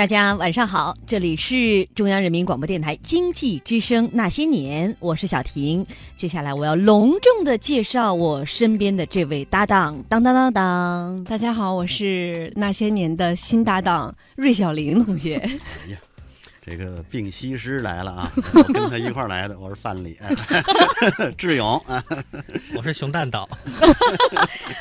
大家晚上好，这里是中央人民广播电台经济之声《那些年》，我是小婷。接下来我要隆重的介绍我身边的这位搭档，当当当当。大家好，我是那些年的新搭档芮小玲同学。哎呀，这个病西施来了啊！我跟他一块儿来的，我是范蠡，哎 志勇啊，我是熊蛋岛，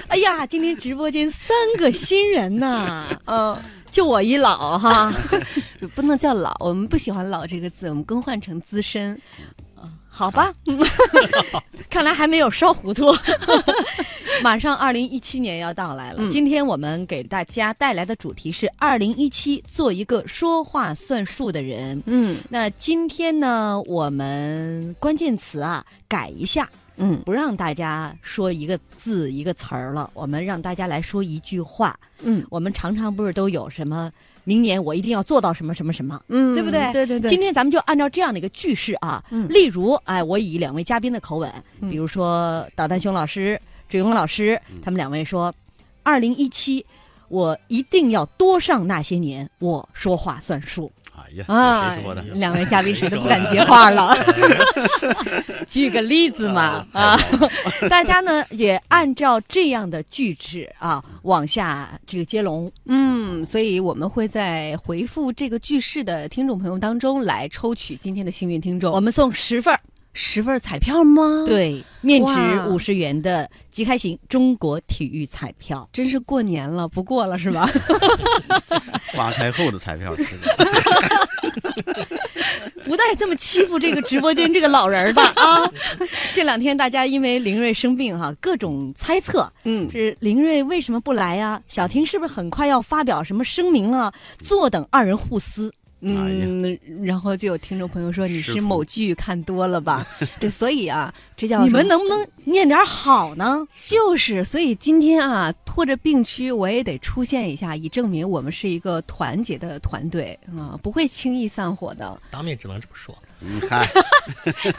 哎呀，今天直播间三个新人呐，嗯，就我一老哈。不能叫老，我们不喜欢“老”这个字，我们更换成资深。好吧，看来还没有烧糊涂。马上二零一七年要到来了，嗯今天我们给大家带来的主题是二零一七，做一个说话算数的人。嗯那今天呢，我们关键词啊改一下，嗯不让大家说一个字一个词儿了，我们让大家来说一句话。嗯我们常常不是都有什么明年我一定要做到什么什么什么。嗯，对不对对对对，今天咱们就按照这样的一个句式啊，嗯例如，哎，我以两位嘉宾的口吻，嗯比如说导弹熊老师、志勇老师，他们两位说，二零一七，我一定要多上那些年，我说话算数。哎呀，啊两位嘉宾谁都不敢接话了。举个例子嘛，啊，大家呢也按照这样的句式啊往下这个接龙。嗯，所以我们会在回复这个句式的听众朋友当中来抽取今天的幸运听众。我们送十份儿，十份彩票吗？，对，面值五十元的即开型中国体育彩票。真是过年了，不过了是吧？花开后的彩票吃的，不带这么欺负这个直播间这个老人的啊！这两天大家因为林瑞生病哈、各种猜测嗯，是林瑞为什么不来呀、小婷是不是很快要发表什么声明了？坐等二人互撕。嗯，然后就有听众朋友说你是某剧看多了吧？对，所以啊，这叫你们能不能念点好呢？就是，所以今天啊，拖着病区，我也得出现一下，以证明我们是一个团结的团队啊，不会轻易散伙的。当面只能这么说。你看，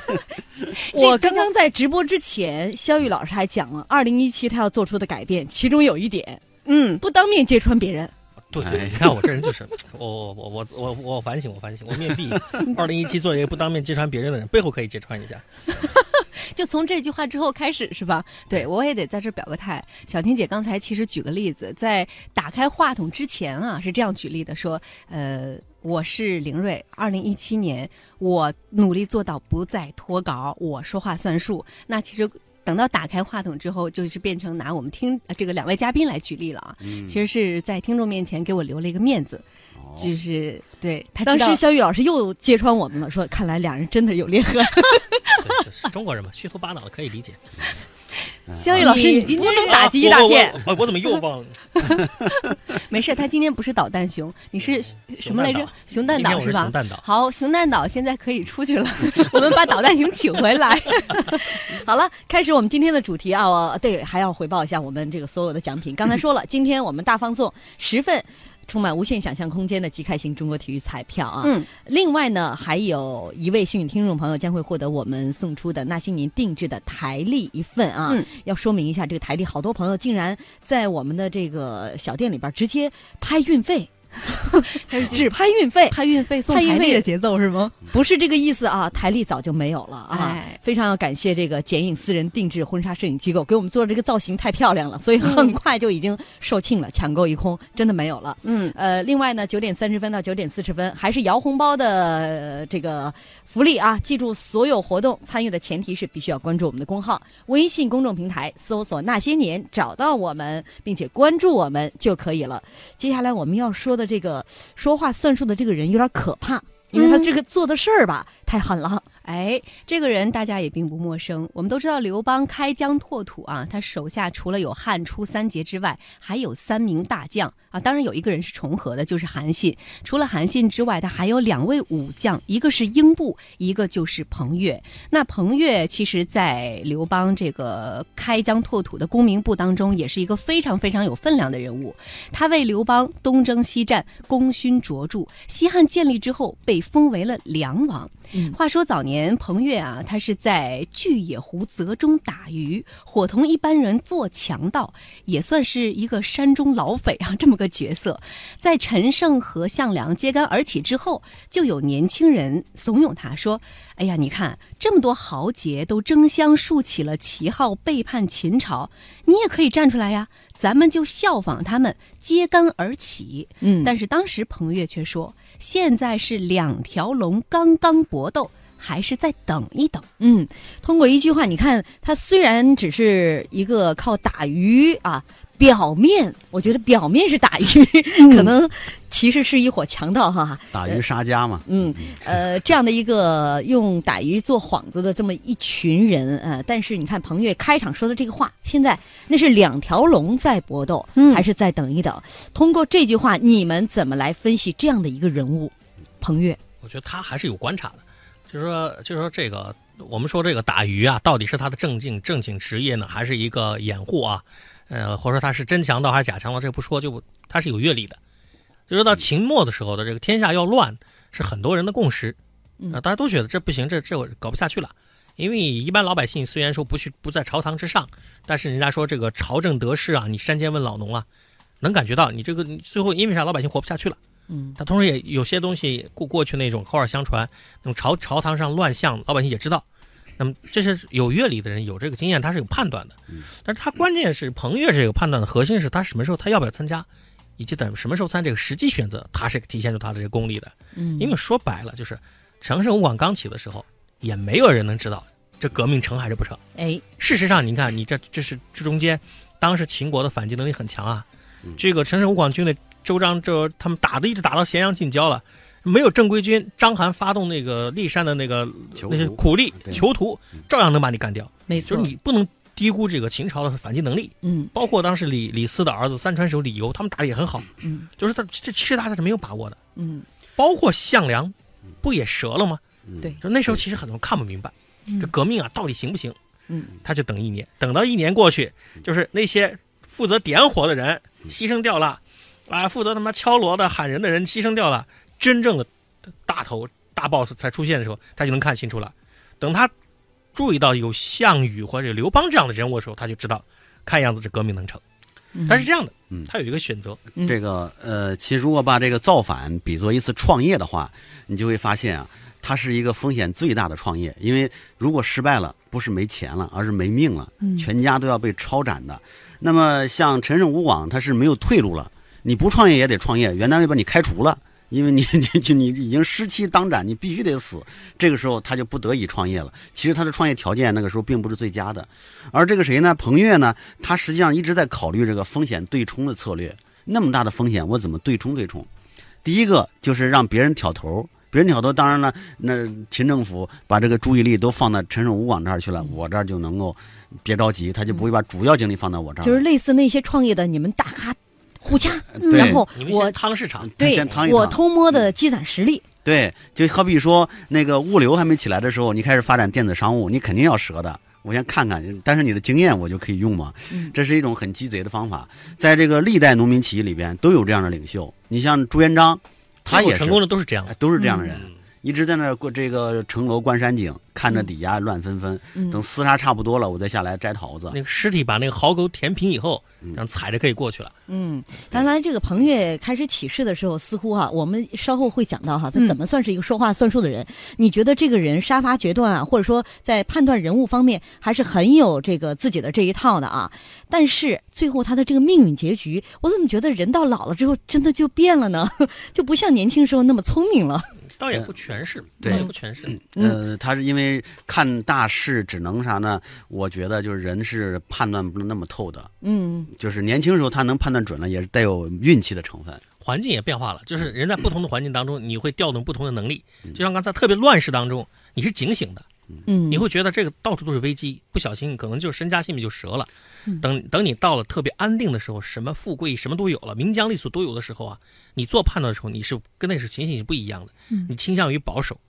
我刚刚在直播之前，肖玉老师还讲了，二零一七他要做出的改变，其中有一点嗯，不当面揭穿别人。对，哎你看我这人就是，我我我我我我反省，我反省，我面壁。二零一七做一个不当面揭穿别人的人，背后可以揭穿一下。就从这句话之后开始是吧？对我也得在这儿表个态。小婷姐刚才其实举个例子，在打开话筒之前啊，是这样举例的，说，呃，我是林瑞，二零一七年我努力做到不再脱稿，我说话算数。那其实。等到打开话筒之后，就是变成拿我们听呃这个两位嘉宾来举例了啊。嗯其实是在听众面前给我留了一个面子，哦就是对他当时肖玉老师又揭穿我们了，说看来两人真的有裂痕。中国人嘛，虚头巴脑的可以理解。肖玉老师，你今不天能打击一大片。我怎么又忘了？没事，他今天不是导弹熊，你是什么来着？熊蛋岛是吧熊？蛋岛。好，熊蛋岛现在可以出去了，我们把导弹熊请回来。好了，开始我们今天的主题啊！我对还要回报一下我们这个所有的奖品。刚才说了，今天我们大放送十份充满无限想象空间的即开型中国体育彩票啊！嗯，另外呢，还有一位幸运听众朋友将会获得我们送出的那些年定制的台历一份啊！嗯要说明一下，这个台历好多朋友竟然在我们的这个小店里边直接拍运费，只拍运费。拍运费送台历的节奏是吗？不是这个意思啊，台历早就没有了啊！哎非常要感谢这个剪影私人定制婚纱摄影机构给我们做的这个造型太漂亮了，所以很快就已经售罄了，抢购一空，真的没有了。嗯，呃，另外呢，九点三十分到九点四十分还是摇红包的、呃这个福利啊！记住，所有活动参与的前提是必须要关注我们的公号，微信公众平台搜索“那些年”，找到我们，并且关注我们就可以了。接下来我们要说的这个说话算数的这个人有点可怕，因为他这个做的事儿吧、太狠了。哎，这个人大家也并不陌生。我们都知道刘邦开疆拓土啊，他手下除了有汉初三杰之外，还有三名大将啊。当然有一个人是重合的，就是韩信。除了韩信之外，他还有两位武将，一个是英布，一个就是彭越。那彭越其实，在刘邦这个开疆拓土的功名簿当中，也是一个非常非常有分量的人物。他为刘邦东征西战，功勋卓著。西汉建立之后，被封为了梁王。嗯话说早年年，彭越啊，他是在巨野湖泽中打鱼，伙同一般人做强盗，也算是一个山中老匪啊，这么个角色。在陈胜和项梁揭竿而起之后，就有年轻人怂恿他说：“哎呀，你看这么多豪杰都争相竖起了旗号，背叛秦朝，你也可以站出来呀，咱们就效仿他们，揭竿而起。”嗯但是当时彭越却说：“现在是两条龙刚刚搏斗，还是再等一等。嗯，通过一句话，你看他虽然只是一个靠打鱼啊，表面我觉得表面是打鱼，可能其实是一伙强盗哈。打鱼杀家嘛。嗯，呃，这样的一个用打鱼做幌子的这么一群人，呃，但是你看彭越开场说的这个话，现在那是两条龙在搏斗，嗯还是再等一等？通过这句话，你们怎么来分析这样的一个人物？彭越，我觉得他还是有观察的，就是说，就是说这个，我们说这个打鱼啊，到底是他的正经正经职业呢，还是一个掩护啊？呃，或者说他是真强盗还是假强盗，这不说，就不他是有阅历的。就是到秦末的时候的这个天下要乱，是很多人的共识，嗯啊，大家都觉得这不行，这这我搞不下去了。因为一般老百姓虽然说不去不在朝堂之上，但是人家说这个朝政得势啊，你山间问老农啊，能感觉到你这个你最后因为啥老百姓活不下去了。嗯他同时也有些东西过过去那种口耳相传，那种朝朝堂上乱象，老百姓也知道。那么这是有阅历的人，有这个经验，他是有判断的。但是他关键是彭越是有判断的核心是他什么时候他要不要参加，以及等什么时候参这个实际选择，他是体现出他的这个功力的。嗯，因为说白了，就是陈胜吴广刚起的时候，也没有人能知道这革命成还是不成。哎，事实上，你看，你这这是这中间，当时秦国的反击能力很强啊嗯。这个陈胜吴广军队，周章这他们打的一直打到咸阳近郊了，没有正规军，章邯发动那个骊山的那个那些苦力囚徒，照样能把你干掉。没错就是，你不能低估这个秦朝的反击能力。嗯包括当时李李斯的儿子三川守李由，他们打的也很好。嗯就是他这其实大家是没有把握的。嗯，包括项梁，不也折了吗？嗯对就那时候其实很多人看不明白，这革命啊到底行不行？嗯，他就等一年，等到一年过去，就是那些负责点火的人牺牲掉了，啊，负责他妈敲锣的喊人的人牺牲掉了，真正的大头大 boss 才出现的时候，他就能看清楚了。等他注意到有项羽或者刘邦这样的人物的时候，他就知道，看样子这革命能成。嗯但是这样的嗯，他有一个选择，嗯这个呃，其实如果把这个造反比作一次创业的话，你就会发现啊，它是一个风险最大的创业。因为如果失败了，不是没钱了，而是没命了，嗯全家都要被抄斩的。那么像陈胜吴广，他是没有退路了，你不创业也得创业，原单位把你开除了。因为你 你就你已经失期当斩，你必须得死。这个时候他就不得已创业了。其实他的创业条件那个时候并不是最佳的，而这个谁呢？彭越呢？他实际上一直在考虑这个风险对冲的策略。那么大的风险，我怎么对冲对冲？第一个就是让别人挑头，别人挑头，当然了，那秦政府把这个注意力都放到陈胜吴广这儿去了，我这儿就能够别着急，他就不会把主要精力放到我这儿。就是类似那些创业的，你们大咖互掐，对然后我趟市场，对我偷摸的积攒实力，对，就好比说那个物流还没起来的时候，你开始发展电子商务，你肯定要折的。我先看看，但是你的经验我就可以用嘛。嗯这是一种很鸡贼的方法，在这个历代农民起义里边都有这样的领袖。你像朱元璋，他也是成功的都是这样都是这样的人，嗯一直在那儿过这个城楼观山景，看着底下乱纷纷。嗯等厮杀差不多了，我再下来摘桃子。那个尸体把那个壕沟填平以后，嗯这样踩着可以过去了。嗯，当然，这个彭越开始起事的时候，似乎哈、我们稍后会讲到哈，他嗯怎么算是一个说话算数的人？你觉得这个人杀伐决断啊，或者说在判断人物方面，还是很有这个自己的这一套的啊？但是最后他的这个命运结局，我怎么觉得人到老了之后，真的就变了呢？就不像年轻时候那么聪明了。倒也不全是，对倒也不全是。嗯呃，他是因为看大势只能啥呢？我觉得就是人是判断不那么透的，嗯就是年轻时候他能判断准了，也是带有运气的成分。环境也变化了，就是人在不同的环境当中，你会调动不同的能力。嗯就像刚才特别乱世当中，你是警醒的，嗯，你会觉得这个到处都是危机，不小心可能就身家性命就折了嗯。等等你到了特别安定的时候，什么富贵什么都有了，名将利锁都有的时候啊，你做判断的时候，你是跟那是情形是不一样的嗯，你倾向于保守。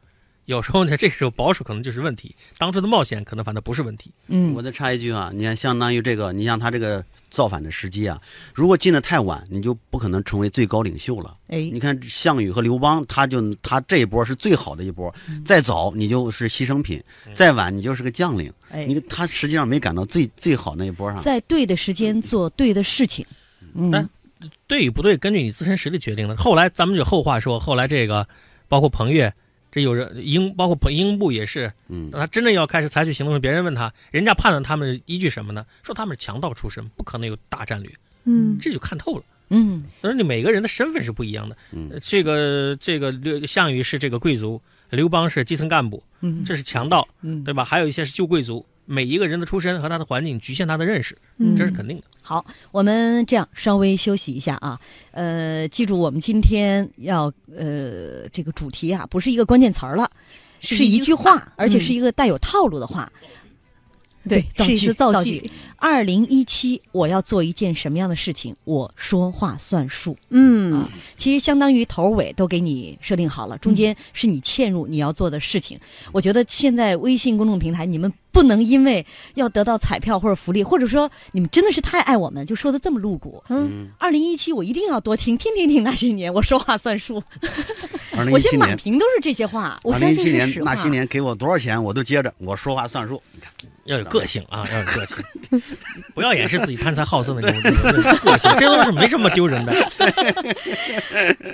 有时候呢，这个时候保守可能就是问题，当初的冒险可能反倒不是问题。嗯我再插一句啊，你看，相当于这个，你像他这个造反的时机啊，如果进的太晚，你就不可能成为最高领袖了。哎你看项羽和刘邦，他就他这一波是最好的一波，再早你就是牺牲品，再晚你就是个将领。哎你看他实际上没赶到最最好那一波上。在对的时间做对的事情。嗯但对与不对，根据你自身实力决定的。后来咱们就后话说，后来这个包括彭越，这有人英，包括彭英布也是，嗯他真正要开始采取行动时，别人问他，人家判断他们依据什么呢？说他们是强盗出身，不可能有大战略，嗯这就看透了。嗯而你每个人的身份是不一样的。嗯呃这个这个刘项羽是这个贵族，刘邦是基层干部，嗯这是强盗，嗯，对吧？还有一些是旧贵族。每一个人的出身和他的环境局限他的认识，嗯这是肯定的。好，我们这样稍微休息一下啊，呃，记住我们今天要呃这个主题啊，不是一个关键词儿了，是一句话，而且是一个带有套路的话。对，造句是一次造句。二零一七，我要做一件什么样的事情？我说话算数。嗯啊，其实相当于头尾都给你设定好了，中间是你嵌入你要做的事情。我觉得现在微信公众平台，你们不能因为要得到彩票或者福利，或者说你们真的是太爱我们，就说的这么露骨。嗯，二零一七，我一定要多听，听，听听那些年，我说话算数。我现在二零一七年，满屏都是这些话。我相二零一七年信是实话那些年给我多少钱，我都接着，我说话算数。你看，要有个性啊，要有个性，不要掩饰自己贪财好色的那种个性，这都是没什么丢人的。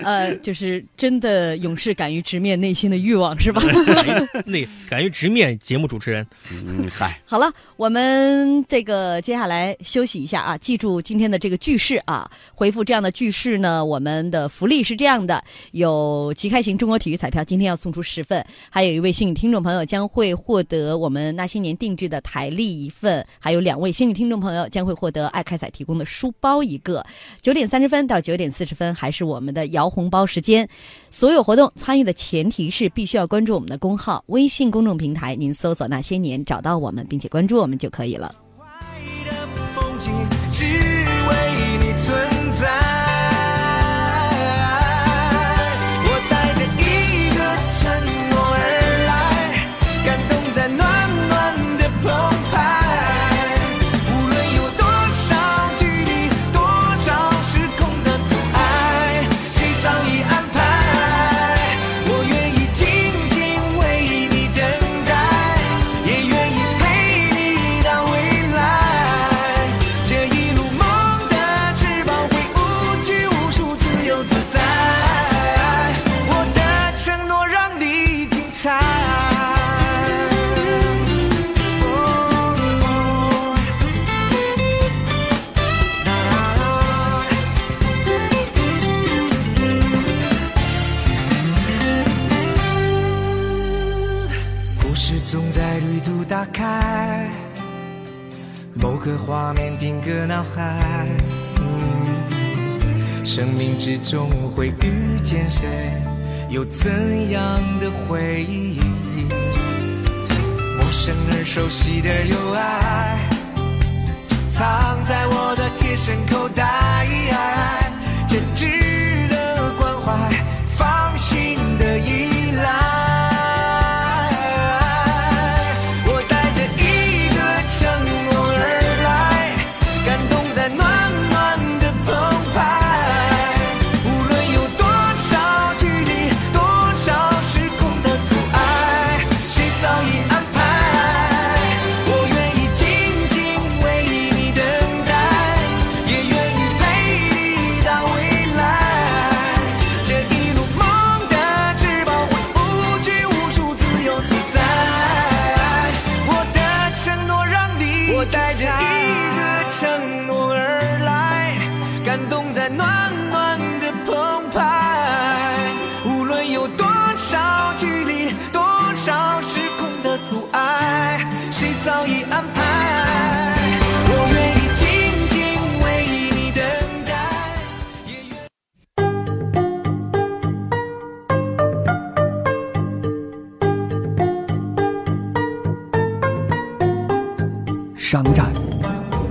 呃，就是真的勇士敢于直面内心的欲望，是吧？敢于那敢于直面节目主持人，嗯，嗨，好了，我们这个接下来休息一下啊，记住今天的这个句式啊，回复这样的句式呢，我们的福利是这样的：有即开型中国体育彩票，今天要送出十份，还有一位幸运听众朋友将会获得我们那些年定制的台历一份，还有两位幸运听众朋友将会获得爱开彩提供的书包一个。九点三十分到九点四十分还是我们的摇红包时间，所有活动参与的前提是必须要关注我们的公号微信公众平台，您搜索“那些年”找到我们，并且关注我们就可以了。海，生命之中会遇见谁，有怎样的回忆？陌生而熟悉的友爱，藏在我的贴身口袋，真挚的关怀，多少距离，多少时空的阻碍，谁早已安排。我愿意静静为你等待，也愿。商战、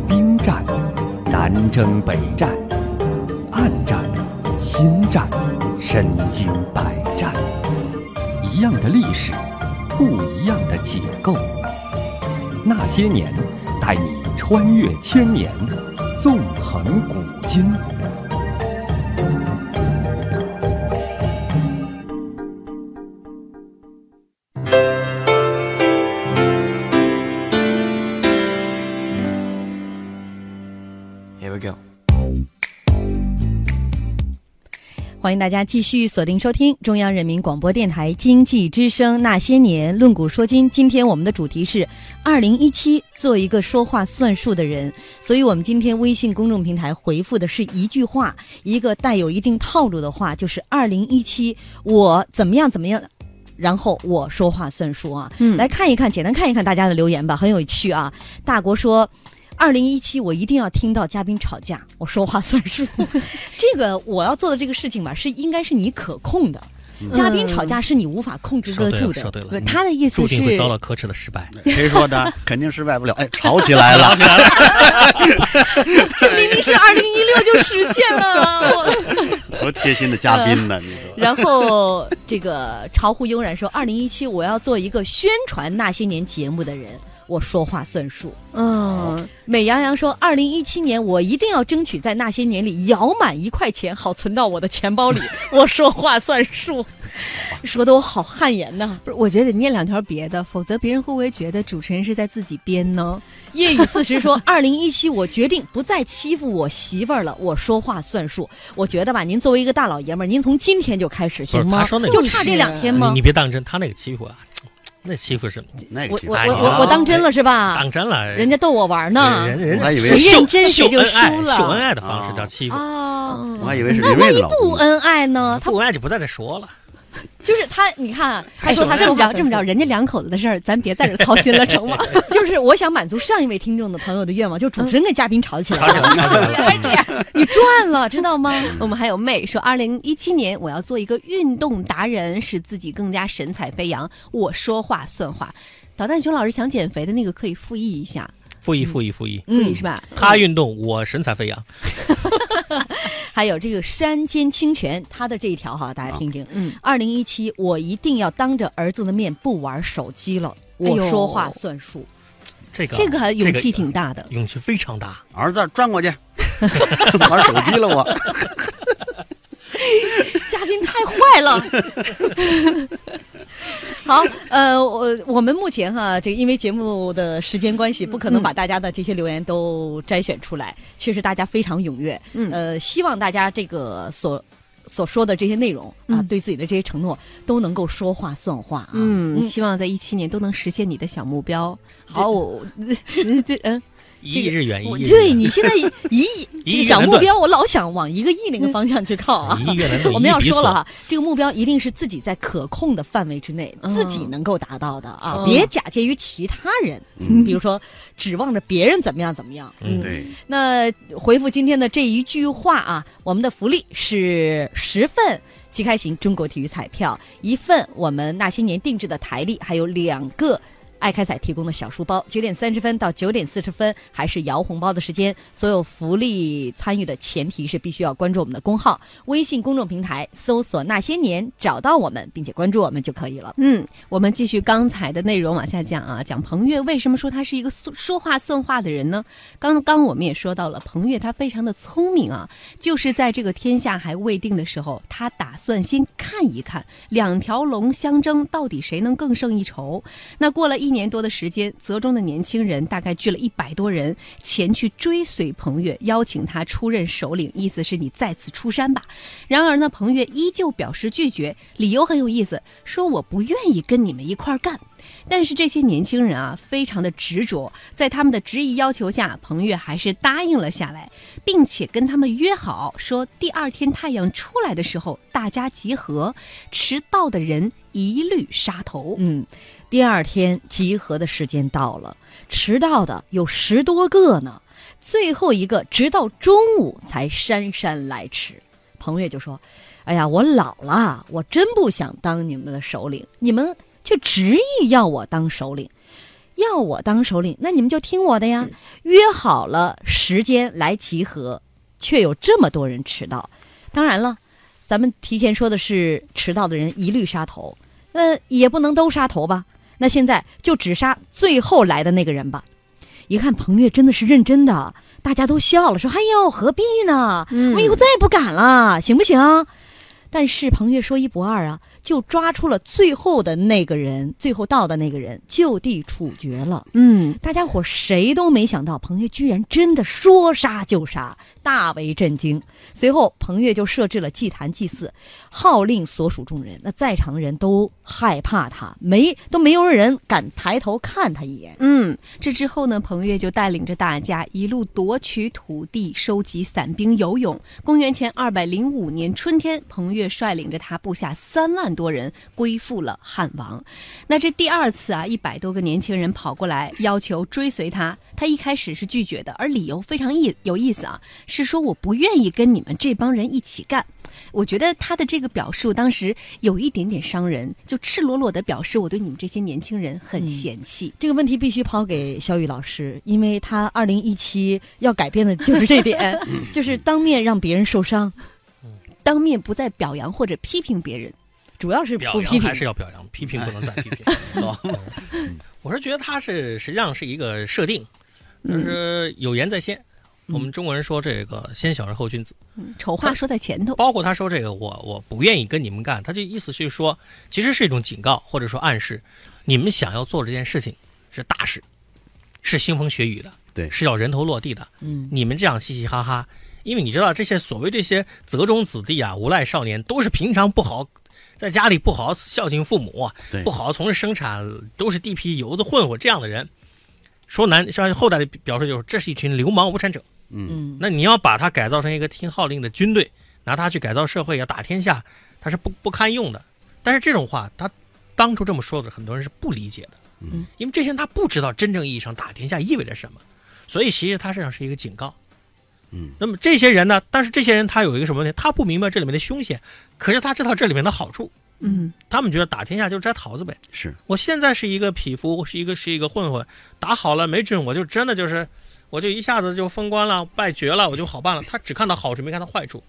兵战、南征北战、暗战、心战、身经百战，一样的历史，不一样的解构。那些年，带你穿越千年，纵横古今。欢迎大家继续锁定收听中央人民广播电台经济之声《那些年论古说今》。今天我们的主题是二零一七，做一个说话算数的人。所以，我们今天微信公众平台回复的是一句话，一个带有一定套路的话，就是二零一七我怎么样怎么样。然后我说话算数啊，嗯来看一看，简单看一看大家的留言吧，很有趣啊。大国说，二零一七我一定要听到嘉宾吵架，我说话算数。这个我要做的这个事情吧，是应该是你可控的。嘉宾吵架是你无法控制得住的说。对了，不，他的意思是注定会遭到可耻的失败。谁说的？肯定失败不了。哎，吵起来了，这明明是二零一六就实现了。多贴心的嘉宾呢！你说，然后这个巢湖悠然说，二零一七我要做一个宣传那些年节目的人，我说话算数。嗯，美羊羊说，二零一七年我一定要争取在那些年里摇满一块钱，好存到我的钱包里。我说话算数，说的我好汗颜呐。不是，我觉得得念两条别的，否则别人会不会觉得主持人是在自己编呢？夜雨四十说，二零一七我决定不再欺负我媳妇儿了，我说话算数。我觉得吧，您作为一个大老爷们儿，您从今天就开始行吗不是他说？那个就差这两天吗你你？别当真，他那个欺负啊，那欺负什么那个我我我我我当真了是吧？当真了，人家逗我玩呢。人人家以为谁秀认真谁就秀恩爱输了秀恩爱的方式叫欺负，啊，嗯我还以为是那万一。不恩爱呢？他不恩爱就不在这说了。就是他，你看，他哎说他这么着，这么着，人家两口子的事儿，咱别在这儿操心了，成吗？就是我想满足上一位听众的朋友的愿望，就主持人跟嘉宾吵起来了，吵起来了。你赚了，知道吗？我们还有妹说，二零一七年我要做一个运动达人，使自己更加神采飞扬。我说话算话。导弹熊老师想减肥的那个可以复议一下，复议复议复议，复议是吧？他运动，我神采飞扬。还有这个山间清泉，他的这一条哈，大家听听。嗯，二零一七，我一定要当着儿子的面不玩手机了，我说话算数。这个这个还勇气挺大的。勇气非常大。儿子转过去，玩手机了我。嘉宾太坏了。好，呃，我我们目前哈，这个因为节目的时间关系，不可能嗯把大家的这些留言都摘选出来。确实，大家非常踊跃。嗯呃，希望大家这个所所说的这些内容啊，嗯对自己的这些承诺都能够说话算话啊。嗯，希望在一七年都能实现你的小目标。好，我这 嗯，一亿日元，一亿。对你现在 一亿这个小目标，我老想往一个亿那个方向去靠啊。一亿越南盾我们要说了哈，这个目标一定是自己在可控的范围之内，嗯自己能够达到的啊，嗯别假借于其他人，嗯比如说指望着别人怎么样怎么样。嗯对，那回复今天的这一句话啊，我们的福利是十份即开型中国体育彩票，一份我们那些年定制的台历，还有两个。爱开彩提供的小书包，九点三十分到九点四十分还是摇红包的时间。所有福利参与的前提是必须要关注我们的公号、微信公众平台，搜索“那些年”，找到我们，并且关注我们就可以了。嗯，我们继续刚才的内容往下讲啊，讲彭越为什么说他是一个说说话算话的人呢？刚刚我们也说到了，彭越他非常的聪明啊，就是在这个天下还未定的时候，他打算先看一看两条龙相争，到底谁能更胜一筹。那过了一一年多的时间，泽中的年轻人大概聚了一百多人前去追随彭越，邀请他出任首领，意思是你再次出山吧。然而呢，彭越依旧表示拒绝，理由很有意思，说我不愿意跟你们一块儿干。但是这些年轻人啊，非常的执着，在他们的执意要求下，彭越还是答应了下来，并且跟他们约好，说第二天太阳出来的时候大家集合，迟到的人一律杀头。嗯，第二天集合的时间到了，迟到的有十多个呢，最后一个直到中午才姗姗来迟。彭越就说：“哎呀，我老了，我真不想当你们的首领，你们却执意要我当首领。”要我当首领，那你们就听我的呀。约好了时间来集合，却有这么多人迟到。当然了，咱们提前说的是迟到的人一律杀头，那也不能都杀头吧？那现在就只杀最后来的那个人吧。一看彭越真的是认真的，大家都笑了，说：“哎呦，何必呢？嗯我以后再也不敢了，行不行？”但是彭越说一不二啊，就抓出了最后的那个人，最后到的那个人就地处决了。嗯，大家伙谁都没想到，彭越居然真的说杀就杀，大为震惊。随后，彭越就设置了祭坛祭祀，号令所属众人。那在场的人都害怕他，没都没有人敢抬头看他一眼。嗯，这之后呢，彭越就带领着大家一路夺取土地，收集散兵游勇。公元前二百零五年春天，彭越率领着他部下三万多人归附了汉王。那这第二次啊，一百多个年轻人跑过来要求追随他，他一开始是拒绝的，而理由非常意有意思啊，是说我不愿意跟你们这帮人一起干。我觉得他的这个表述当时有一点点伤人，就赤裸裸的表示我对你们这些年轻人很嗯嫌弃。这个问题必须抛给肖宇老师，因为他二零一七要改变的就是这点，就是当面让别人受伤，当面不再表扬或者批评别人。主要是表不批评扬还。是要表扬，批评不能再批评。嗯我是觉得他是实际上是一个设定，就是有言在先。我们中国人说这个先小人后君子，嗯丑话说在前头。包括他说这个我我不愿意跟你们干，他就意思是说，其实是一种警告或者说暗示，你们想要做这件事情是大事，是腥风血雨的，对是要人头落地的。嗯，你们这样嘻嘻哈哈，因为你知道这些所谓这些泽中子弟啊、无赖少年，都是平常不好，在家里不好好孝敬父母，对不好好从事生产，都是地痞油子混混这样的人。说难，像后代的表述就是这是一群流氓无产者。嗯，那你要把他改造成一个听号令的军队，拿他去改造社会，要打天下，他是不不堪用的。但是这种话，他当初这么说的，很多人是不理解的，嗯，因为这些人他不知道真正意义上打天下意味着什么，所以其实他实际上是一个警告。嗯，那么这些人呢？但是这些人他有一个什么问题？他不明白这里面的凶险，可是他知道这里面的好处。嗯，他们觉得打天下就是摘桃子呗。是我现在是一个匹夫，是一个是一个混混，打好了没准我就真的就是，我就一下子就封官了，败爵了，我就好办了。他只看到好处，没看到坏处。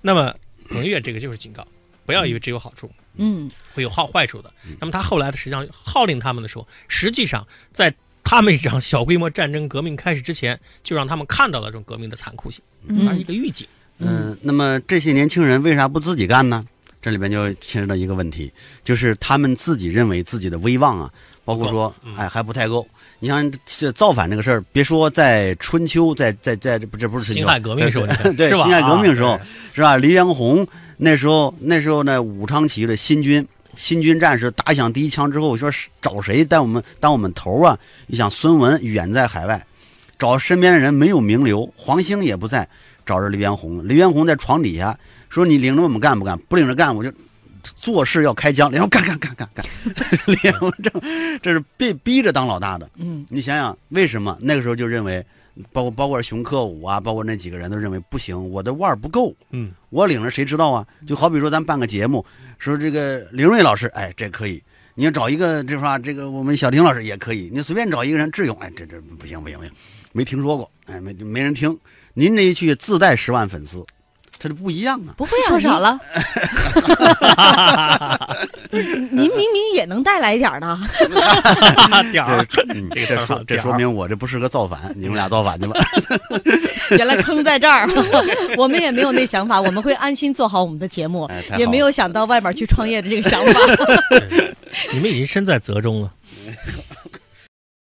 那么彭越这个就是警告，不要以为只有好处，嗯，会有好坏处的。那么他后来的实际上号令他们的时候，实际上在他们这场小规模战争革命开始之前，就让他们看到了这种革命的残酷性，它是一个预警。嗯，那么这些年轻人为啥不自己干呢？这里边就牵扯到一个问题，就是他们自己认为自己的威望啊，包括说哎还不太够。你像这造反这个事儿，别说在春秋，在在在这不这不是辛亥革命时候，对是吧？辛亥革命时候啊是吧？黎元洪那时候那时候呢，武昌起义的新军新军战士打响第一枪之后，说找谁当我们当我们头啊？你想孙文远在海外，找身边的人没有名流，黄兴也不在，找着黎元洪。黎元洪在床底下说：“你领着我们干不干？不领着干，我就做事要开疆。”然后干干干干干，黎元洪这这是被逼着当老大的。嗯，你想想为什么那个时候就认为，包括包括熊克武啊，包括那几个人都认为不行，我的腕儿不够，嗯，我领着谁知道啊？就好比说咱办个节目，说这个林瑞老师，哎，这可以。你要找一个，这话这个我们小婷老师也可以。你随便找一个人，智勇，哎，这这不行不行不行，没听说过，哎，没没人听。您这一去自带十万粉丝，他就不一样啊。不会啊，说少了。您，明明也能带来一点儿的。点儿这说这说明我这不是个造反，你们俩造反去吧。原来坑在这儿，我们也没有那想法，我们会安心做好我们的节目哎，也没有想到外面去创业的这个想法。你们已经身在泽中了。